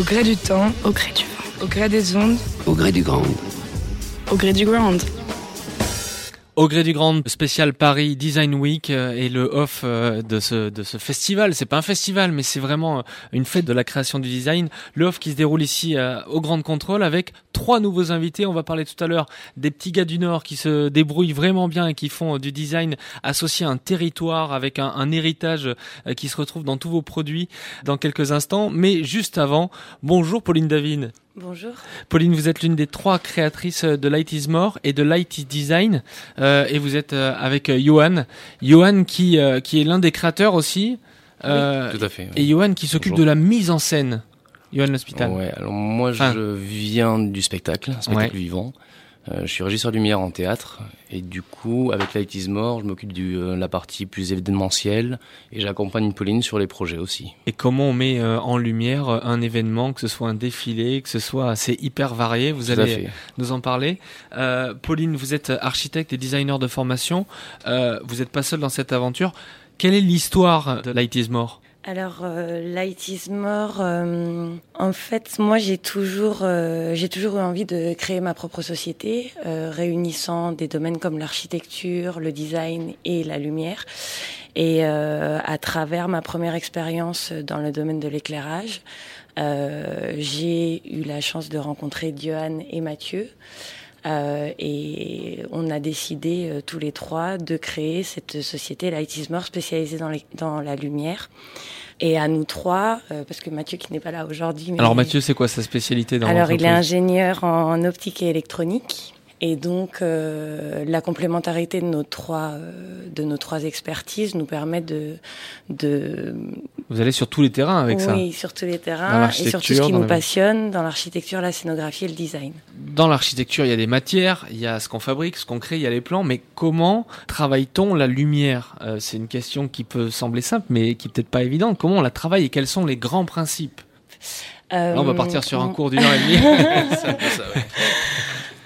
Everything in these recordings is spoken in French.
Au gré du temps, Au gré du vent. au gré des ondes, Au gré du grand. au gré du ground. Au gré du Grand spécial Paris Design Week euh, et le off euh, de ce de ce festival, c'est pas un festival mais c'est vraiment euh, une fête de la création du design. Le off qui se déroule ici au Grand Contrôle avec trois nouveaux invités. On va parler tout à l'heure des petits gars du Nord qui se débrouillent vraiment bien et qui font du design associé à un territoire avec un, un héritage qui se retrouve dans tous vos produits dans quelques instants. Mais juste avant, bonjour Pauline Davine. Bonjour. Pauline, vous êtes l'une des trois créatrices de Light is More et de Light is Design, euh, et vous êtes euh, avec euh, Johan. Johan qui euh, qui est l'un des créateurs aussi, euh, Tout à fait. et Johan qui s'occupe de la mise en scène. Johan l'hospital. Ouais, alors moi Enfin- je viens du spectacle, un spectacle vivant. Euh, je suis régisseur lumière en théâtre et du coup avec Light is More, je m'occupe de euh, la partie plus événementielle et j'accompagne Pauline sur les projets aussi. Et comment on met euh, en lumière un événement, que ce soit un défilé, que ce soit c'est hyper varié. Vous Tout allez nous en parler. Euh, Pauline, vous êtes architecte et designer de formation. Euh, vous n'êtes pas seule dans cette aventure. Quelle est l'histoire de Light is More? Alors, euh, Light is More, euh, en fait, moi j'ai toujours, euh, j'ai toujours eu envie de créer ma propre société, euh, réunissant des domaines comme l'architecture, le design et la lumière. Et à travers ma première expérience dans le domaine de l'éclairage, j'ai eu la chance de rencontrer Johan et Mathieu. Euh, et on a décidé euh, tous les trois de créer cette société Light is More spécialisée dans, les- dans la lumière. Et à nous trois, euh, parce que Mathieu qui n'est pas là aujourd'hui. Alors Mathieu, c'est quoi sa spécialité dans alors, il est ingénieur en optique et électronique. Et donc, euh, la complémentarité de nos trois, euh, de nos trois expertises nous permet de, de Vous allez sur tous les terrains avec ça. oui, sur tous les terrains et sur tout ce qui nous la- passionne, dans l'architecture, la scénographie et le design. Dans l'architecture, il y a des matières, il y a ce qu'on fabrique, ce qu'on crée, il y a les plans, mais comment travaille-t-on la lumière? Euh, C'est une question qui peut sembler simple, mais qui peut-être pas évidente. Comment on la travaille et quels sont les grands principes? Là, on va partir sur un cours d'une heure et demie. Peu ça, ouais.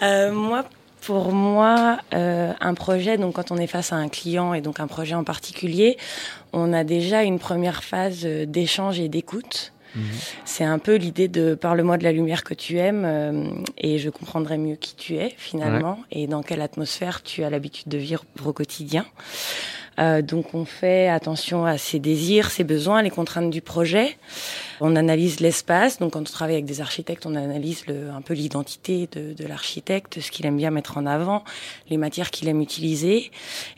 Euh, moi, pour moi, euh, un projet, donc quand on est face à un client et donc un projet en particulier, on a déjà une première phase euh, d'échange et d'écoute. Mhm. C'est un peu l'idée de parle-moi de la lumière que tu aimes euh, et je comprendrai mieux qui tu es finalement et dans quelle atmosphère tu as l'habitude de vivre au quotidien. Euh, donc on fait attention à ses désirs, ses besoins, les contraintes du projet. On analyse l'espace. Donc quand on travaille avec des architectes, on analyse le, un peu l'identité de, de l'architecte, ce qu'il aime bien mettre en avant, les matières qu'il aime utiliser.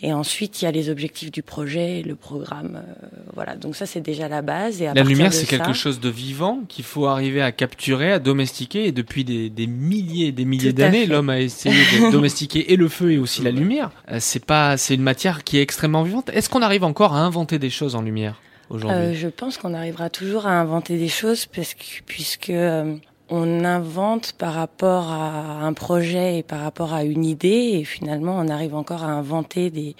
Et ensuite il y a les objectifs du projet, le programme. euh, voilà. Donc ça c'est déjà la base. Et à La lumière, c'est ça- quelque chose de vivant qu'il faut arriver à capturer, à domestiquer. Et depuis des, des milliers et des milliers d'années, l'homme a essayé de domestiquer et le feu et aussi la lumière. Euh, C'est pas, c'est une matière qui est extrêmement vivante. Est-ce qu'on arrive encore à inventer des choses en lumière? Aujourd'hui Euh, je pense qu'on arrivera toujours à inventer des choses parce que, puisque euh, on invente par rapport à un projet et par rapport à une idée et finalement on arrive encore à inventer des,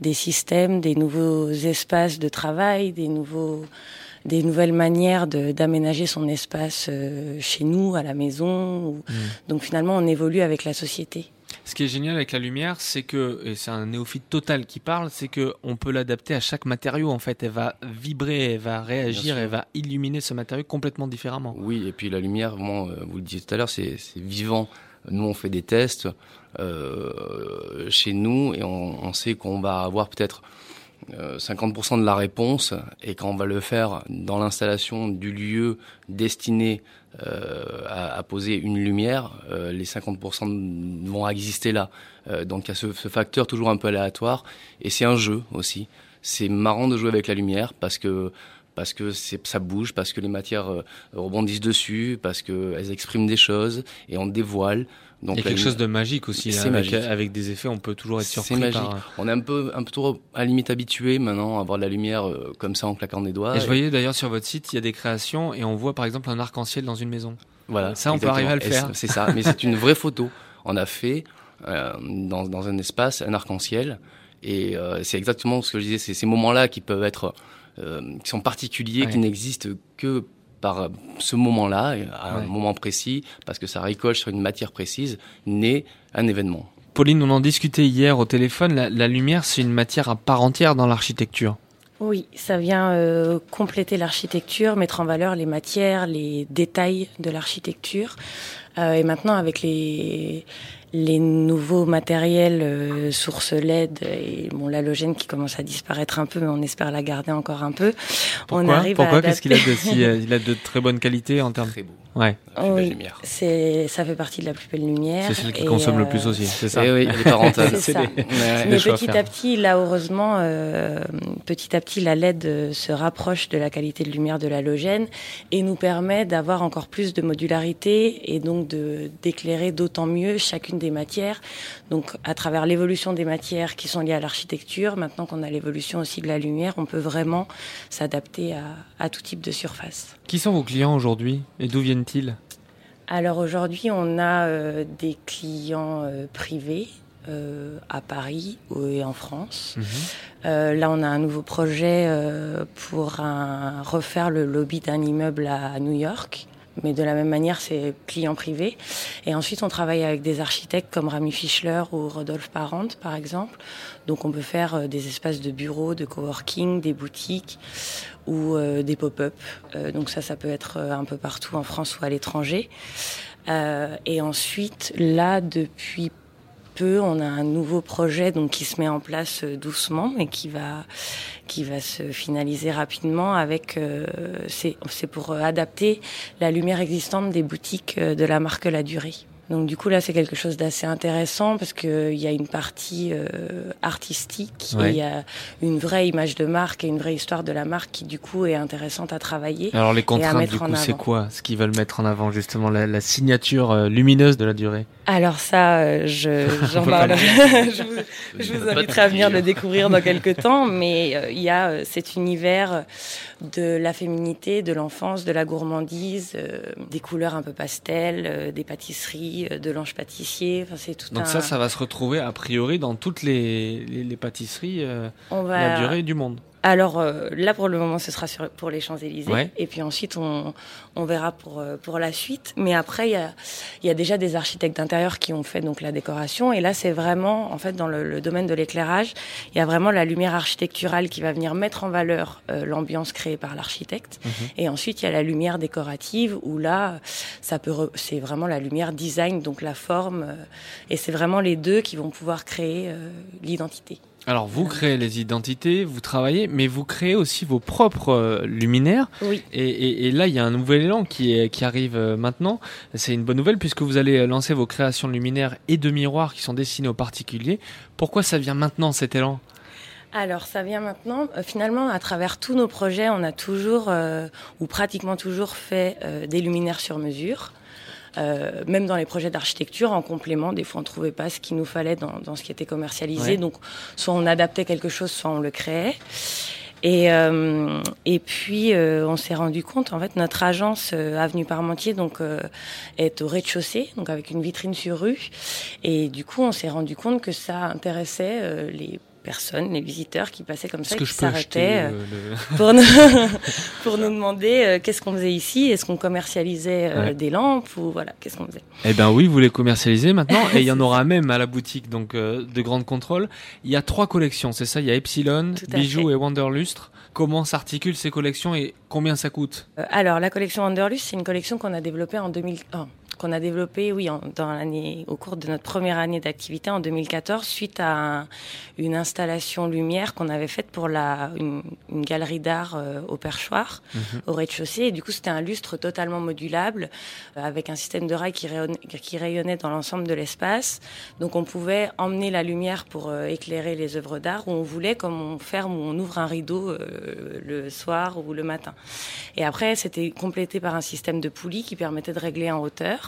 des systèmes, des nouveaux espaces de travail, des nouveaux des nouvelles manières d'aménager son espace euh, chez nous, à la maison. ou- Donc finalement, on évolue avec la société. Ce qui est génial avec la lumière, c'est que, et c'est un néophyte total qui parle, c'est que on peut l'adapter à chaque matériau. En fait, elle va vibrer, elle va réagir, elle va illuminer ce matériau complètement différemment. Oui, et puis la lumière, vraiment, euh, vous le disiez tout à l'heure, c'est c'est vivant. Nous, on fait des tests euh, chez nous et on, on sait qu'on va avoir peut-être 50% de la réponse et quand on va le faire dans l'installation du lieu destiné euh, à, poser une lumière, euh, les 50% vont exister là. Euh, donc il y a ce, facteur toujours un peu aléatoire et c'est un jeu aussi. C'est marrant de jouer avec la lumière parce que parce que ça bouge, parce que les matières euh, rebondissent dessus, parce que elles expriment des choses et on dévoile. Donc, il y a quelque chose de magique aussi. Là, avec, avec, des effets, on peut toujours être surpris. C'est magique. On est un peu, un peu trop à la limite habitué maintenant à avoir de la lumière euh, comme ça en claquant des doigts. Et, je voyais d'ailleurs sur votre site, il y a des créations et on voit par exemple un arc-en-ciel dans une maison. Voilà. Ça, on peut arriver à le faire. C'est ça. Mais c'est une vraie photo. On a fait euh, dans, dans, un espace un arc-en-ciel et euh, c'est exactement ce que je disais. C'est ces moments-là qui peuvent être, euh, qui sont particuliers, qui n'existent que par ce moment-là, à un moment précis, parce que ça récolte sur une matière précise, naît un événement. Pauline, on en discutait hier au téléphone, la, lumière, c'est une matière à part entière dans l'architecture. Oui, ça vient euh, compléter l'architecture, mettre en valeur les matières, les détails de l'architecture. Euh, et maintenant, avec les, les nouveaux matériels euh, sources LED et bon l'halogène qui commence à disparaître un peu mais on espère la garder encore un peu. Pourquoi on arrive Pourquoi Qu'est-ce qu'il a de si, il a de très bonne qualité en termes Très beau. Ouais. Oui, c'est ça fait partie de la plus belle lumière. C'est celui qui consomme le plus aussi, c'est ça. Et eh oui, les parentales. c'est ça. Mais petit à petit, là heureusement, euh, petit à petit, la LED se rapproche de la qualité de lumière de l'halogène et nous permet d'avoir encore plus de modularité et donc de d'éclairer d'autant mieux chacune des matières. Donc à travers l'évolution des matières qui sont liées à l'architecture, maintenant qu'on a l'évolution aussi de la lumière, on peut vraiment s'adapter à, à tout type de surface. Qui sont vos clients aujourd'hui et d'où viennent-ils? Alors aujourd'hui, on a euh, des clients euh, privés. Euh, à Paris et en France. Mhm. là, on a un nouveau projet pour un, refaire le lobby d'un immeuble à New York mais de la même manière, c'est client privé. Et ensuite, on travaille avec des architectes comme Rami Fischler ou Rodolphe Parent, par exemple. Donc, on peut faire euh, des espaces de bureaux, de coworking, des boutiques ou euh, des pop-up. Euh, donc ça, ça peut être un peu partout en France ou à l'étranger. et ensuite, là, depuis peu, on a un nouveau projet donc qui se met en place euh, doucement et qui va qui va se finaliser rapidement avec euh, c'est c'est pour adapter la lumière existante des boutiques euh, de la marque La Durée. Donc du coup là c'est quelque chose d'assez intéressant parce qu'il y a une partie euh, artistique, il y a une vraie image de marque et une vraie histoire de la marque qui du coup est intéressante à travailler. Alors les contraintes du coup c'est quoi? Ce qu'ils veulent mettre en avant justement la, la signature euh, lumineuse de la durée? Alors ça euh, je j'en parle. je vous, je vous inviterai à venir le découvrir dans quelques temps, mais il y a cet univers de la féminité, de l'enfance, de la gourmandise, des couleurs un peu pastel, des pâtisseries euh, de l'ange pâtissier. Enfin, c'est tout Donc ça, ça va se retrouver a priori dans toutes les, les, pâtisseries euh, la durée du monde. Alors euh, là, pour le moment, ce sera sur, pour les Champs-Élysées. Et puis ensuite, on, on verra pour, euh, pour la suite. Mais après, il y a, y a déjà des architectes d'intérieur qui ont fait donc la décoration. Et là, c'est vraiment, en fait, dans le, domaine de l'éclairage, il y a vraiment la lumière architecturale qui va venir mettre en valeur euh, l'ambiance créée par l'architecte. Mhm. Et ensuite, il y a la lumière décorative où là, ça peut, c'est vraiment la lumière design, donc la forme. et c'est vraiment les deux qui vont pouvoir créer l'identité. Alors vous créez les identités, vous travaillez, mais vous créez aussi vos propres euh, luminaires. Oui. Et, là, il y a un nouvel élan qui, qui arrive euh, maintenant. C'est une bonne nouvelle puisque vous allez lancer vos créations luminaires et de miroirs qui sont destinés aux particuliers. Pourquoi ça vient maintenant cet élan? Alors ça vient maintenant. Euh, finalement, à travers tous nos projets, on a toujours ou pratiquement toujours fait des luminaires sur mesure. Euh, même dans les projets d'architecture, en complément, des fois on trouvait pas ce qu'il nous fallait dans, dans, ce qui était commercialisé. Donc soit on adaptait quelque chose, soit on le créait. Et, euh, et puis euh, on s'est rendu compte, en fait, notre agence euh, Avenue Parmentier donc euh, est au rez-de-chaussée, donc avec une vitrine sur rue. Et du coup, on s'est rendu compte que ça intéressait les personnes, les visiteurs qui passaient comme ça, qui s'arrêtaient euh, pour, nous, pour nous demander euh, qu'est-ce qu'on faisait ici, est-ce qu'on commercialisait euh, des lampes ou voilà, qu'est-ce qu'on faisait? Eh ben oui, vous les commercialisez maintenant et il y en aura même à la boutique donc de Grande Contrôle. Il y a trois collections, c'est ça? Il y a Epsilon, Bijoux et Wanderlustre. Comment s'articulent ces collections et combien ça coûte? Alors la collection Wanderlust, c'est une collection qu'on a développée en 2000 qu'on a développé, oui, dans l'année, au cours de notre première année d'activité en 2014, suite à une installation lumière qu'on avait faite pour la une, galerie d'art euh, au Perchoir, mhm. au rez-de-chaussée. Et du coup, c'était un lustre totalement modulable euh, avec un système de rails qui rayonnait, qui rayonnait dans l'ensemble de l'espace. Donc, on pouvait emmener la lumière pour euh, éclairer les œuvres d'art où on voulait, comme on ferme ou on ouvre un rideau le soir ou le matin. Et après, c'était complété par un système de poulies qui permettait de régler en hauteur.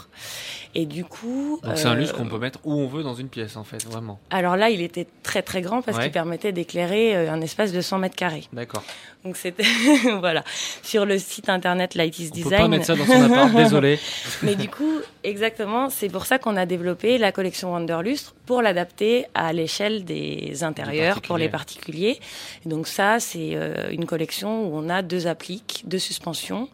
Et du coup. Donc c'est un euh, lustre qu'on peut mettre où on veut dans une pièce, en fait, vraiment. Alors là, il était très très grand parce Ouais. qu'il permettait d'éclairer euh, un espace de 100 mètres carrés. D'accord. Donc c'était voilà sur le site internet Light is On Design. peut pas mettre ça dans son appart, désolé. Mais du coup, exactement, c'est pour ça qu'on a développé la collection Wanderlustre pour l'adapter à l'échelle des intérieurs pour les particuliers. Et donc ça, c'est euh, une collection où on a deux appliques, deux suspensions,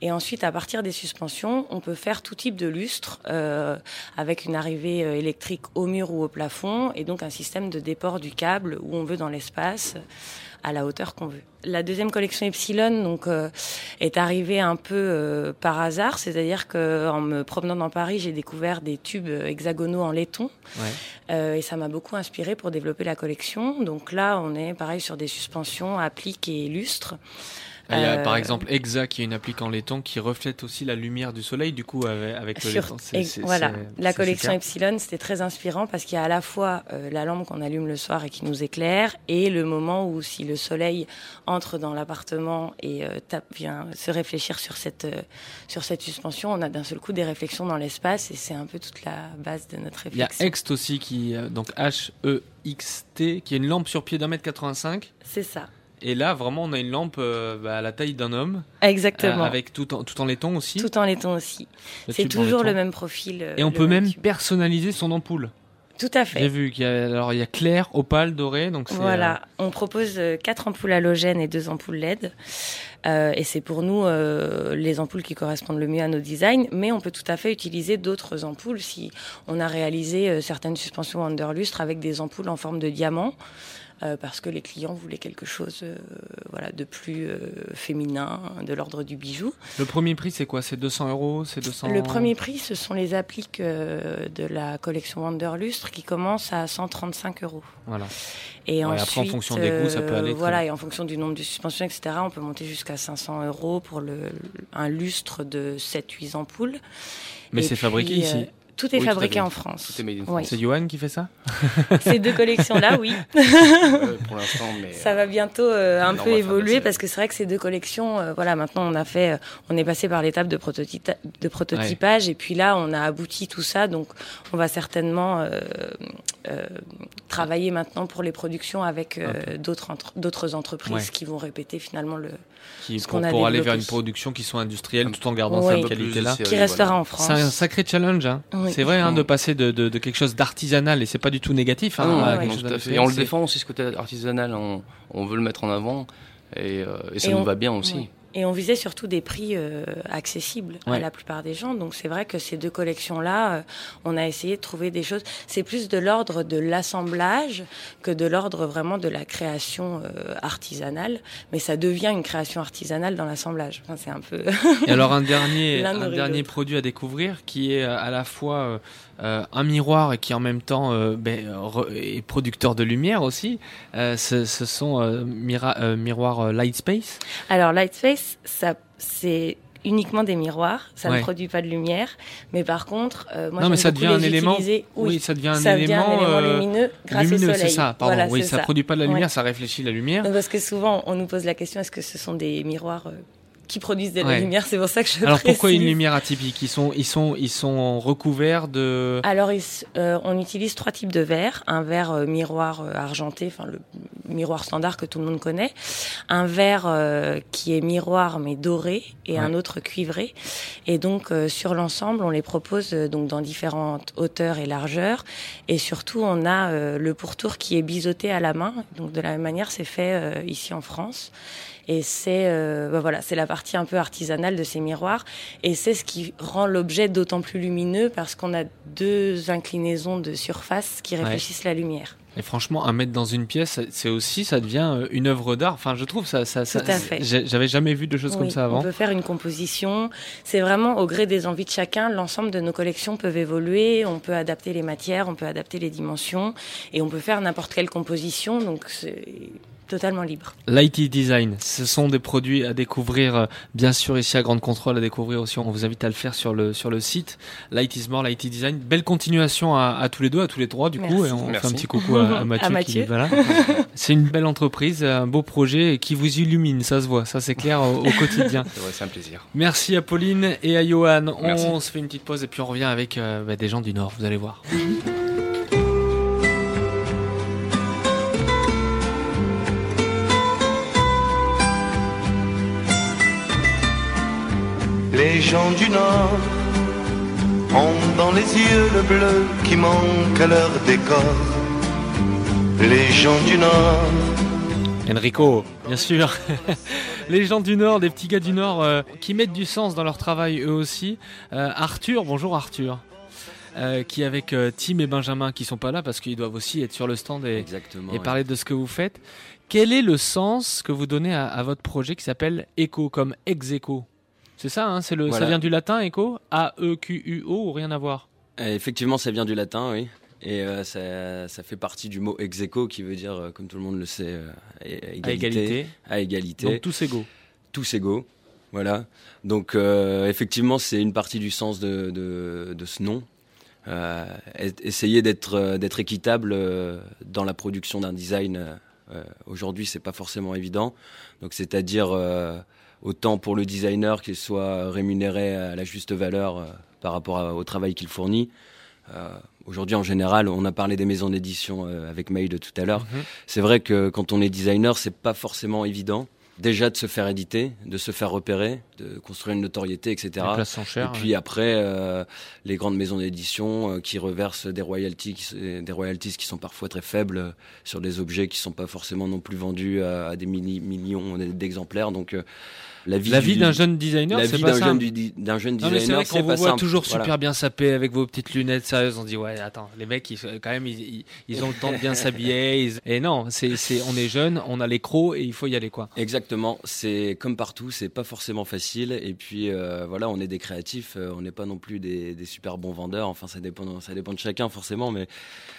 et ensuite à partir des suspensions, on peut faire tout type de lustre euh, avec une arrivée euh, électrique au mur ou au plafond, et donc un système de déport du câble où on veut dans l'espace à la hauteur qu'on veut. La deuxième collection Epsilon donc euh, est arrivée un peu euh, par hasard, c'est-à-dire que en me promenant dans Paris, j'ai découvert des tubes hexagonaux en laiton Ouais. euh, et ça m'a beaucoup inspiré pour développer la collection. Donc là, on est pareil sur des suspensions, appliques et lustres. Il y a Euh, par exemple Exa qui est une applique en laiton qui reflète aussi la lumière du soleil du coup avec, avec le laiton. et voilà, la collection. Epsilon, c'était très inspirant parce qu'il y a à la fois euh, la lampe qu'on allume le soir et qui nous éclaire, et le moment où si le soleil entre dans l'appartement et euh, tape, vient se réfléchir sur cette euh, sur cette suspension, on a d'un seul coup des réflexions dans l'espace, et c'est un peu toute la base de notre Il y a réflexion. Ext aussi qui euh, donc H E X T qui est une lampe sur pied d'un mètre 85 C'est ça, et là vraiment on a une lampe euh, bah, à la taille d'un homme exactement. euh, avec tout en, tout en laiton aussi. Tout en laiton aussi. C'est toujours le même profil. euh, Et on peut même tube. personnaliser son ampoule. Tout à J'ai fait. vu qu'il y a alors il y a clair, opale, doré donc Voilà, on propose quatre ampoules halogènes et deux ampoules LED. Et c'est pour nous les ampoules qui correspondent le mieux à nos designs. Mais on peut tout à fait utiliser d'autres ampoules si on a réalisé certaines suspensions underlustre avec des ampoules en forme de diamant. Euh, parce que les clients voulaient quelque chose euh, voilà, de plus euh, féminin, de l'ordre du bijou. Le premier prix c'est quoi? C'est 200 euros C'est 200 Le premier prix, ce sont les appliques de la collection Wanderlustre qui commencent à 135 euros. Voilà. Et Ouais, après, ensuite, en fonction des goûts, ça peut aller Voilà, et en fonction du nombre de suspensions, etc., on peut monter jusqu'à 500 euros pour le, un lustre de 7-8 ampoules. Mais c'est fabriqué ici. Euh, tout est Oui, fabriqué en France. Tout est made in Oui. C'est Johan qui fait ça Ces deux collections-là, oui. Euh, pour l'instant, mais Ça va bientôt euh, un peu évoluer parce que c'est vrai que ces deux collections, euh, voilà, maintenant on a fait, euh, on est passé par l'étape de, prototypa- de prototypage et puis là on a abouti tout ça, donc on va certainement euh, euh, travailler maintenant pour les productions avec euh, d'autres entre- d'autres entreprises Ouais. qui vont répéter finalement le qui, Ce pour, qu'on a pour aller vers une production qui soit industrielle tout en gardant Oui. cette plus de qui restera voilà. en France. C'est un sacré challenge. Hein. Oui. C'est vrai hein, de passer de, de, de quelque chose d'artisanal et c'est pas du tout négatif. Hein, non, à ouais, quelque non, chose tout à fait. d'industriel, Et on le défend aussi ce côté artisanal, on, on veut le mettre en avant et, euh, et ça Et nous on- va bien aussi. Oui. Et on visait surtout des prix euh, accessibles Ouais. à la plupart des gens. Donc c'est vrai que ces deux collections-là, euh, on a essayé de trouver des choses. C'est plus de l'ordre de l'assemblage que de l'ordre vraiment de la création euh, artisanale. Mais ça devient une création artisanale dans l'assemblage. Enfin, c'est un peu. Et alors un dernier, un dernier produit à découvrir qui est à la fois un miroir et qui en même temps ben, est producteur de lumière aussi. Ce, ce sont euh, mira- euh, miroirs euh, Lightspace. Ça, c'est uniquement des miroirs. Ça Ouais. ne produit pas de lumière. Mais par contre, euh, moi, non mais ça devient un élément. Oui, ça devient un ça devient élément, un élément euh, lumineux grâce lumineux, au c'est ça. Pardon. Voilà, oui, ça, produit pas de la lumière, Ouais. ça réfléchit la lumière. Parce que souvent, on nous pose la question est-ce que ce sont des miroirs euh, qui produisent de la Ouais. lumière? C'est pour ça que je Alors pourquoi une lumière atypique? Ils sont, ils sont, ils sont recouverts de. Alors, ils on utilise trois types de verres. Un verre miroir argenté, enfin le miroir standard que tout le monde connaît. Un verre euh, qui est miroir mais doré et Ouais. un autre cuivré. Et donc euh, sur l'ensemble, on les propose euh, donc dans différentes hauteurs et largeurs. Et surtout, on a euh, le pourtour qui est biseauté à la main. Donc de la même manière, c'est fait euh, ici en France. Et c'est euh, bah voilà, c'est la partie un peu artisanale de ces miroirs. Et c'est ce qui rend l'objet d'autant plus lumineux parce qu'on a deux inclinaisons de surface qui Ouais. réfléchissent la lumière. Et franchement, à mettre dans une pièce, c'est aussi, ça devient euh, une œuvre d'art. Enfin, je trouve ça, ça, ça- Tout à fait. j'ai- J'avais jamais vu de choses comme ça avant. On peut faire une composition. C'est vraiment au gré des envies de chacun. L'ensemble de nos collections peuvent évoluer. On peut adapter les matières, on peut adapter les dimensions, et on peut faire n'importe quelle composition. Donc c'est totalement libre. L'IT design, ce sont des produits à découvrir, euh, bien sûr ici à Grande Contrôle, à découvrir aussi. On vous invite à le faire sur le sur le site. L'IT is more, l'IT design. Belle continuation à, à, tous les deux, à tous les trois du coup, et on fait un petit coucou à, à Mathieu. à Mathieu. Qui, voilà. c'est une belle entreprise, un beau projet qui vous illumine, ça se voit, ça c'est clair au, au quotidien. C'est vrai, c'est un plaisir. Merci à Pauline et à Johan. Merci. On se fait une petite pause et puis on revient avec euh, bah, des gens du Nord, vous allez voir. Les gens du Nord ont dans les yeux le bleu qui manque à leur décor. Les gens du Nord. Enrico, bien sûr. Les gens du Nord, des petits gars du Nord euh, qui mettent du sens dans leur travail eux aussi. Euh, Arthur, bonjour Arthur. Euh, qui avec euh, Tim et Benjamin qui sont pas là parce qu'ils doivent aussi être sur le stand et, Exactement. et ouais. parler de ce que vous faites. Quel est le sens que vous donnez à, à votre projet qui s'appelle Echo comme ex echo C'est ça, hein, c'est le, ça vient du latin Echo? A E Q U O ou rien à voir? Euh, effectivement, ça vient du latin, oui. Et euh, ça, ça fait partie du mot ex aequo qui veut dire, euh, comme tout le monde le sait, euh, égalité. à égalité. À égalité. Donc tous égaux. tous égaux. Voilà. Donc effectivement, c'est une partie du sens de, de, de ce nom. Essayer d'être d'être équitable dans la production d'un design. Aujourd'hui, c'est pas forcément évident. Donc, c'est-à-dire autant pour le designer qu'il soit rémunéré à la juste valeur euh, par rapport à- au travail qu'il fournit. Euh, Aujourd'hui, en général, on a parlé des maisons d'édition euh, avec Maïd tout à l'heure. Mhm. C'est vrai que quand on est designer, c'est pas forcément évident. Déjà de se faire éditer, de se faire repérer, de construire une notoriété, etc. Les sont chères. Et puis après, euh, les grandes maisons d'édition euh, qui reversent des royalties, qui, des royalties qui sont parfois très faibles euh, sur des objets qui sont pas forcément non plus vendus à, à des mini- millions d'exemplaires. Donc la vie, d'un jeune designer, c'est pas du- d'un jeune mais c'est designer, vrai qu'on vous pas voit simple. toujours Voilà. super bien sapé avec vos petites lunettes sérieuses. On dit ouais attends les mecs ils, quand même ils, ont le temps de bien s'habiller. ils- Et non c'est on est jeune, on a les crocs et il faut y aller quoi. Exactement, c'est comme partout, c'est pas forcément facile. Et puis euh, voilà, on est des créatifs, euh, on n'est pas non plus des, des super bons vendeurs. Enfin, ça dépend, ça dépend de chacun forcément, mais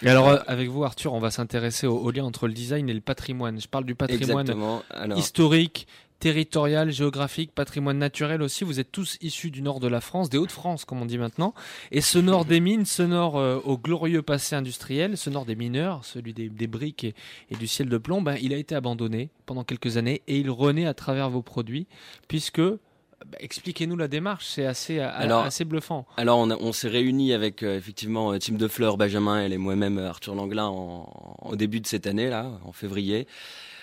Et alors euh, avec vous Arthur, on va s'intéresser au, au lien entre le design et le patrimoine. Je parle du patrimoine. Alors, historique, territorial, géographique, patrimoine naturel aussi. Vous êtes tous issus du nord de la France, des Hauts-de-France comme on dit maintenant. Et ce nord des mines, ce nord euh, au glorieux passé industriel, ce nord des mineurs, celui des, des briques et, et du ciel de plomb, ben, il a été abandonné pendant quelques années et il renaît à travers vos produits puisque... ben, Expliquez-nous la démarche, c'est assez, a- Alors, assez bluffant. alors on, s'est réunis avec euh, effectivement euh, Tim de Fleur, Benjamin et moi-même euh, Arthur Langlin en, au début de cette année là, en février.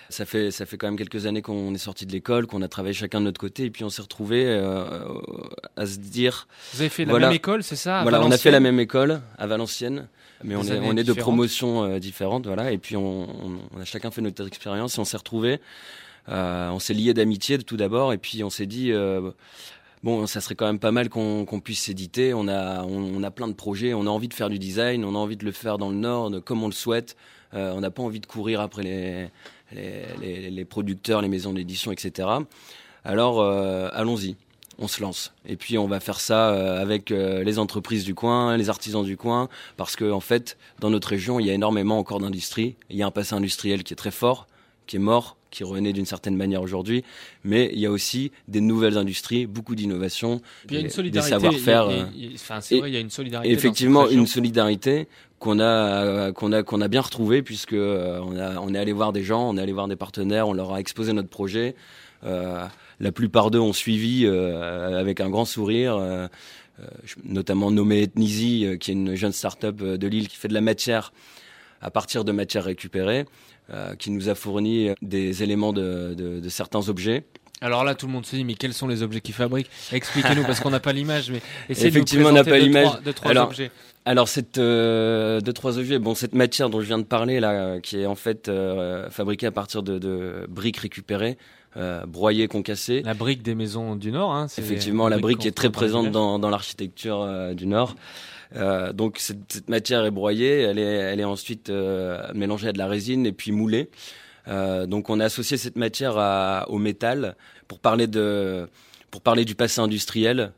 Ça fait ça fait quand même quelques années qu'on est sorti de l'école, qu'on a travaillé chacun de notre côté, et puis on s'est retrouvés euh, à se dire Vous avez fait la voilà. même école, c'est ça voilà, on a fait la même école à Valenciennes, mais on est, années on est de promotions euh, différentes, voilà. Et puis on, on- on a chacun fait notre expérience et on s'est retrouvés. Euh, on s'est liés d'amitié tout d'abord, et puis on s'est dit euh, bon, ça serait quand même pas mal qu'on puisse s'éditer. On a, on, a plein de projets, on a envie de faire du design, on a envie de le faire dans le Nord, comme on le souhaite. Euh, on n'a pas envie de courir après les, les, les- producteurs, les maisons d'édition, etc. Alors euh, allons-y on se lance. Et puis on va faire ça euh, avec les entreprises du coin, les artisans du coin, parce que en fait, dans notre région, il y a énormément encore d'industrie. Il y a un passé industriel qui est très fort, qui est mort, qui renaît d'une certaine manière aujourd'hui, mais il y a aussi des nouvelles industries, beaucoup d'innovations, des- savoir-faire. euh, il y a- Enfin, c'est et- vrai, il y a une solidarité. Effectivement, une solidarité qu'on a qu'on a qu'on a bien retrouvée puisque euh, on a on est allé voir des gens, on est allé voir des partenaires, on leur a exposé notre projet. Euh, la plupart d'eux ont suivi euh, avec un grand sourire. notamment nommé Ethnisi, euh, qui est une jeune start-up de Lille qui fait de la matière à partir de matières récupérées, qui nous a fourni des éléments de, de, de certains objets. Alors là, tout le monde se dit, mais quels sont les objets qu'ils fabriquent? Expliquez-nous, parce qu'on n'a pas l'image, mais essayez Effectivement, de on n'a pas l'image. deux, trois Alors, objets. Alors cette euh, deux trois objets, bon cette matière dont je viens de parler là, euh, qui est en fait euh, fabriquée à partir de, de briques récupérées, euh, broyées, concassées. La brique des maisons du Nord. Hein, c'est Effectivement, la brique est très présente dans, dans l'architecture euh, du Nord. Euh, donc cette, cette matière est broyée, elle est, elle est ensuite euh, mélangée à de la résine et puis moulée. Donc on a associé cette matière à- au métal pour parler de pour parler du passé industriel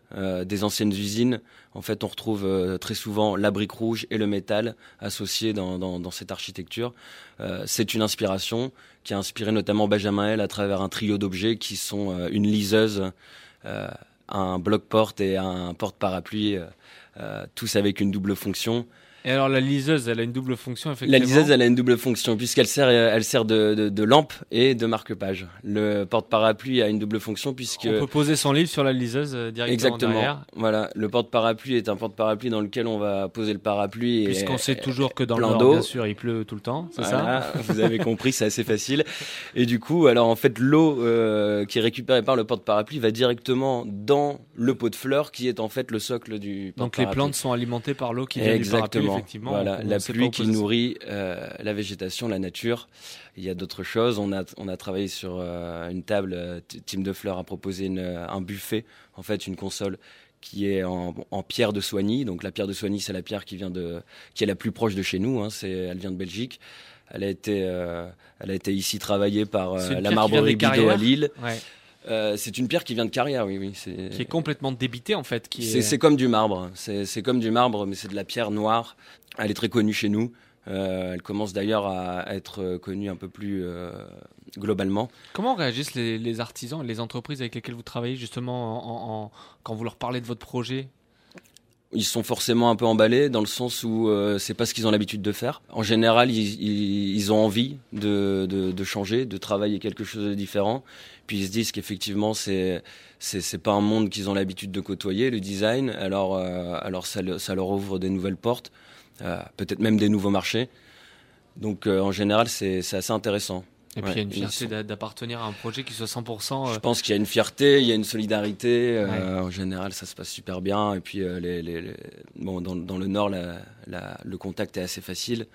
des anciennes usines, en fait, on retrouve très souvent la brique rouge et le métal associés dans, cette architecture. c'est une inspiration qui a inspiré notamment Benjamin L à travers un trio d'objets qui sont une liseuse, un bloc-porte et un porte-parapluie, tous avec une double fonction. Et alors la liseuse, elle a une double fonction effectivement. La liseuse, elle a une double fonction puisqu'elle sert, elle sert de, de, de, lampe et de marque-page. Le porte-parapluie a une double fonction puisque on peut poser son livre sur la liseuse euh, directement Exactement. derrière. Voilà, le porte-parapluie est un porte-parapluie dans lequel on va poser le parapluie. Puisqu'on sait toujours que dans le nord, bien sûr, il pleut tout le temps, c'est Voilà, ça Vous avez compris, c'est assez facile. Et du coup, alors en fait, l'eau euh, qui est récupérée par le porte-parapluie va directement dans le pot de fleurs qui est en fait le socle du Donc les plantes sont alimentées par l'eau qui vient du parapluie, Exactement. Effectivement. Voilà, la pluie qui nourrit euh, la végétation, la nature. Il y a d'autres choses. On a, on a travaillé sur euh, une table. euh, Team de Fleurs a proposé une, un buffet, en fait, une console qui est en, en pierre de Soigny. Donc la pierre de Soigny, c'est la pierre qui vient de, qui est la plus proche de chez nous. Hein, c'est, elle vient de Belgique. Elle a été, euh, elle a été ici travaillée par euh, la marbrerie Bidot à Lille. Ouais. Euh, c'est une pierre qui vient de Carrière, oui, oui. Qui est complètement débitée en fait. C'est, est... c'est comme du marbre. C'est, c'est comme du marbre, mais c'est de la pierre noire. Elle est très connue chez nous. Euh, elle commence d'ailleurs à être connue un peu plus euh, globalement. Comment réagissent les, les artisans et les entreprises avec lesquelles vous travaillez justement en, en- quand vous leur parlez de votre projet? Ils sont forcément un peu emballés dans le sens où euh, c'est pas ce qu'ils ont l'habitude de faire. En général, ils, ils- ils ont envie de, de, de changer, de travailler quelque chose de différent. Puis ils se disent qu'effectivement, c'est c'est pas un monde qu'ils ont l'habitude de côtoyer, le design. Alors euh, alors ça, ça leur ouvre des nouvelles portes, euh, peut-être même des nouveaux marchés. Donc euh, en général, c'est assez intéressant. Et puis il y a une fierté sont- d'appartenir à un projet qui soit 100%. euh, Je pense qu'il y a une fierté, il y a une solidarité. euh. En général, ça se passe super bien. Et puis, euh, les, les- les- bon, dans, dans le Nord, la- la- le contact est assez facile.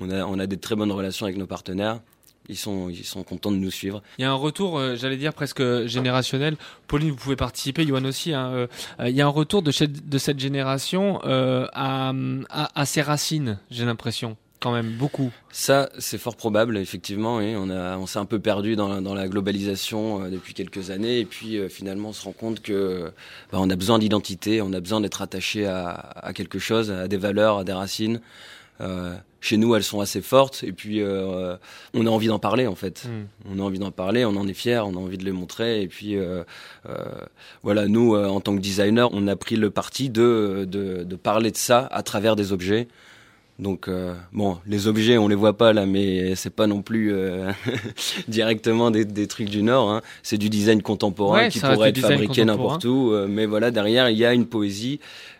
On a, on a des très bonnes relations avec nos partenaires. Ils sont, ils sont contents de nous suivre. Il y a un retour, euh, j'allais dire presque générationnel. Pauline, vous pouvez participer, Johan aussi. hein, euh, euh, il y a un retour de, cette- de cette génération euh, à, à, à ses racines, j'ai l'impression, quand même beaucoup. Ça, c'est fort probable, effectivement. Oui. On, a, on s'est un peu perdu dans, la- dans la globalisation euh, depuis quelques années. Et puis, euh, finalement, on se rend compte que bah, on a besoin d'identité, on a besoin d'être attaché à, à quelque chose, à des valeurs, à des racines. Euh, chez nous, elles sont assez fortes. Et puis, euh, on a envie d'en parler, en fait. Hmm. On a envie d'en parler, on en est fier, on a envie de les montrer. Et puis, euh, euh, voilà, nous, euh, en tant que designer, on a pris le parti de, de, de parler de ça à travers des objets. Donc, euh, bon, les objets, on les voit pas là, mais c'est pas non plus euh, directement des, des trucs du Nord. hein. C'est du design contemporain Ouais, qui pourrait du être fabriqué n'importe où. euh, mais voilà, derrière, il y a une poésie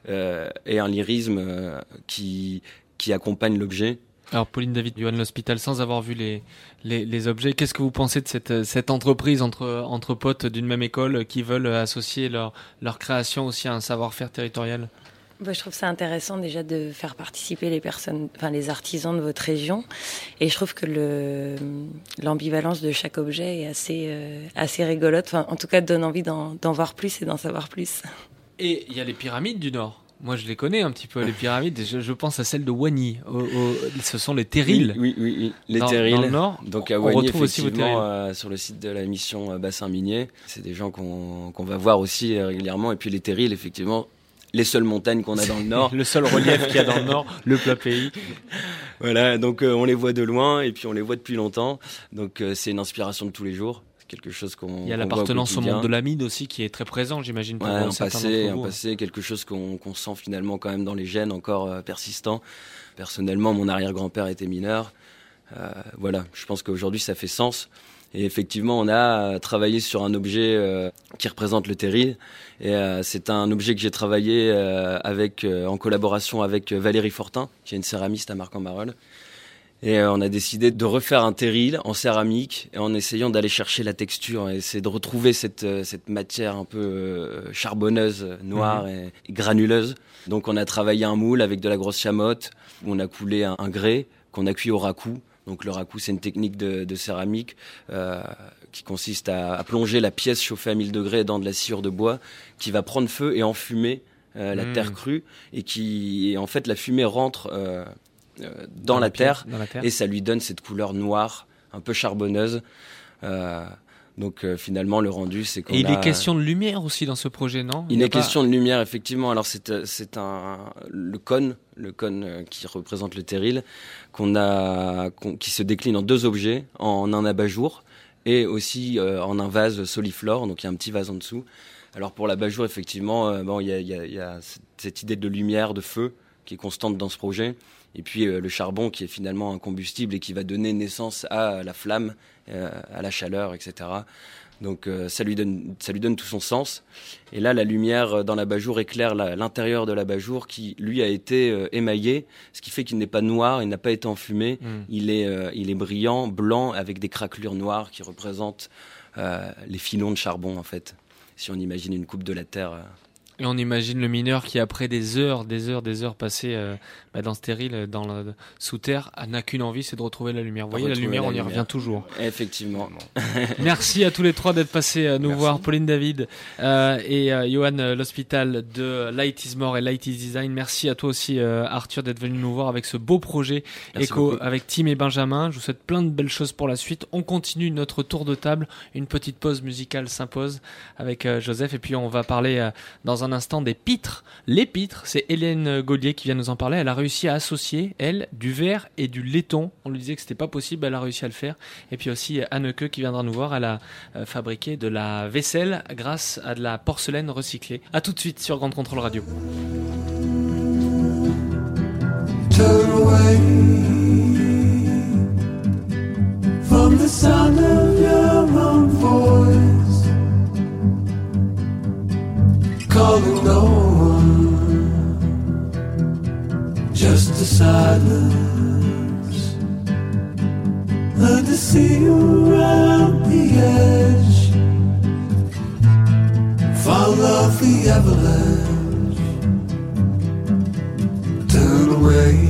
euh, et un lyrisme euh, qui, qui accompagne l'objet. Alors Pauline David, Johan l'Hospital, sans avoir vu les, les, les objets, qu'est-ce que vous pensez de cette, cette entreprise entre, entre potes d'une même école qui veulent associer leur, leur création aussi à un savoir-faire territorial? Bah, je trouve ça intéressant déjà de faire participer les personnes, enfin les artisans de votre région. Et je trouve que le l'ambivalence de chaque objet est assez euh, assez rigolote. Enfin, en tout cas, donne envie d'en voir plus et d'en savoir plus. Et il y a les pyramides du Nord. Moi, je les connais un petit peu, les pyramides. Je, je pense à celle de. Au- au- ce sont les terrils. Oui, oui, oui, oui. Les Dans- terrils. dans le Nord, Donc à on Wagny, retrouve aussi vos euh, sur le site de la mission euh, Bassin Minier, c'est des gens qu'on qu'on va voir aussi euh, régulièrement. Et puis les terrils, effectivement, les seules montagnes qu'on a dans le Nord. Le seul relief qu'il y a dans le Nord, le plat pays. Voilà, donc euh, on les voit de loin et puis on les voit depuis longtemps. Donc euh, c'est une inspiration de tous les jours. C'est quelque chose qu'on. Il y a l'appartenance au monde de l'amide aussi qui est très présent, j'imagine, pour Ouais, un passé, un passé, quelque chose qu'on qu'on sent finalement quand même dans les gènes encore euh, persistant. Personnellement, mon arrière-grand-père était mineur. Euh, voilà, je pense qu'aujourd'hui ça fait sens. Et effectivement, on a euh, travaillé sur un objet euh, qui représente le terril. Et euh, c'est un objet que j'ai travaillé euh, avec, en collaboration avec Valérie Fortin, qui est une céramiste à Marc-en-Barœul. Et on a décidé de refaire un terril en céramique et en essayant d'aller chercher la texture et essayer de retrouver cette, cette matière un peu charbonneuse, noire et, et granuleuse. Donc on a travaillé un moule avec de la grosse chamotte, où on a coulé un, un grès qu'on a cuit au raku. Donc le raku, c'est une technique de, de céramique euh, qui consiste à, à plonger la pièce chauffée à 1000 degrés dans de la sciure de bois qui va prendre feu et enfumer euh, la Mm. terre crue et qui et en fait la fumée rentre euh, dans, la terre Dans la terre. et ça lui donne cette couleur noire, un peu charbonneuse. Donc euh, finalement, le rendu, c'est qu'on Et il a- est question de lumière aussi dans ce projet, non? Il est pas- question de lumière, effectivement. Alors c'est euh, un le cône, le cône euh, qui représente le terril, qu'on a qui se décline en deux objets, en un abat-jour et aussi euh, en un vase soliflore. Donc il y a un petit vase en dessous. Alors pour l'abat-jour, effectivement, euh, bon, il y a, y a- y a cette idée de lumière, de feu qui est constante dans ce projet. Et puis euh, le charbon qui est finalement un combustible et qui va donner naissance à la flamme, euh, à la chaleur, etc. Donc euh, ça, lui donne, ça lui donne tout son sens. Et là, la lumière dans l'abat-jour éclaire la- l'intérieur de l'abat-jour qui, lui, a été émaillé, ce qui fait qu'il n'est pas noir, il n'a pas été enfumé. Mm. Il, est, il est brillant, blanc, avec des craquelures noires qui représentent euh, les filons de charbon, en fait. Si on imagine une coupe de la Terre. Euh, Et on imagine le mineur qui, après des heures, des heures, des heures passées euh, bah, dans stérile, dans le, sous terre, a- n'a qu'une envie, c'est de retrouver la lumière. Vous voyez, la lumière, la on y lumière. revient toujours. Effectivement. Merci à tous les trois d'être passés euh, nous Merci. voir, Pauline David euh, et euh, Johan euh, l'Hospital de Light is More et Light is Design. Merci à toi aussi, euh, Arthur, d'être venu nous voir avec ce beau projet Merci Echo beaucoup. avec Tim et Benjamin. Je vous souhaite plein de belles choses pour la suite. On continue notre tour de table. Une petite pause musicale s'impose avec euh, Joseph et puis on va parler euh, dans un instant des pitres. Les pitres, c'est Hélène Gaulier qui vient nous en parler. Elle a réussi à associer, elle, du verre et du laiton. On lui disait que c'était pas possible, elle a réussi à le faire. Et puis aussi euh, Anneke qui viendra nous voir. Elle a euh, fabriqué de la vaisselle grâce à de la porcelaine recyclée. À tout de suite sur Grande Contrôle Radio. Calling no one, just a silence. Learn to see you around the edge, follow the avalanche turn away.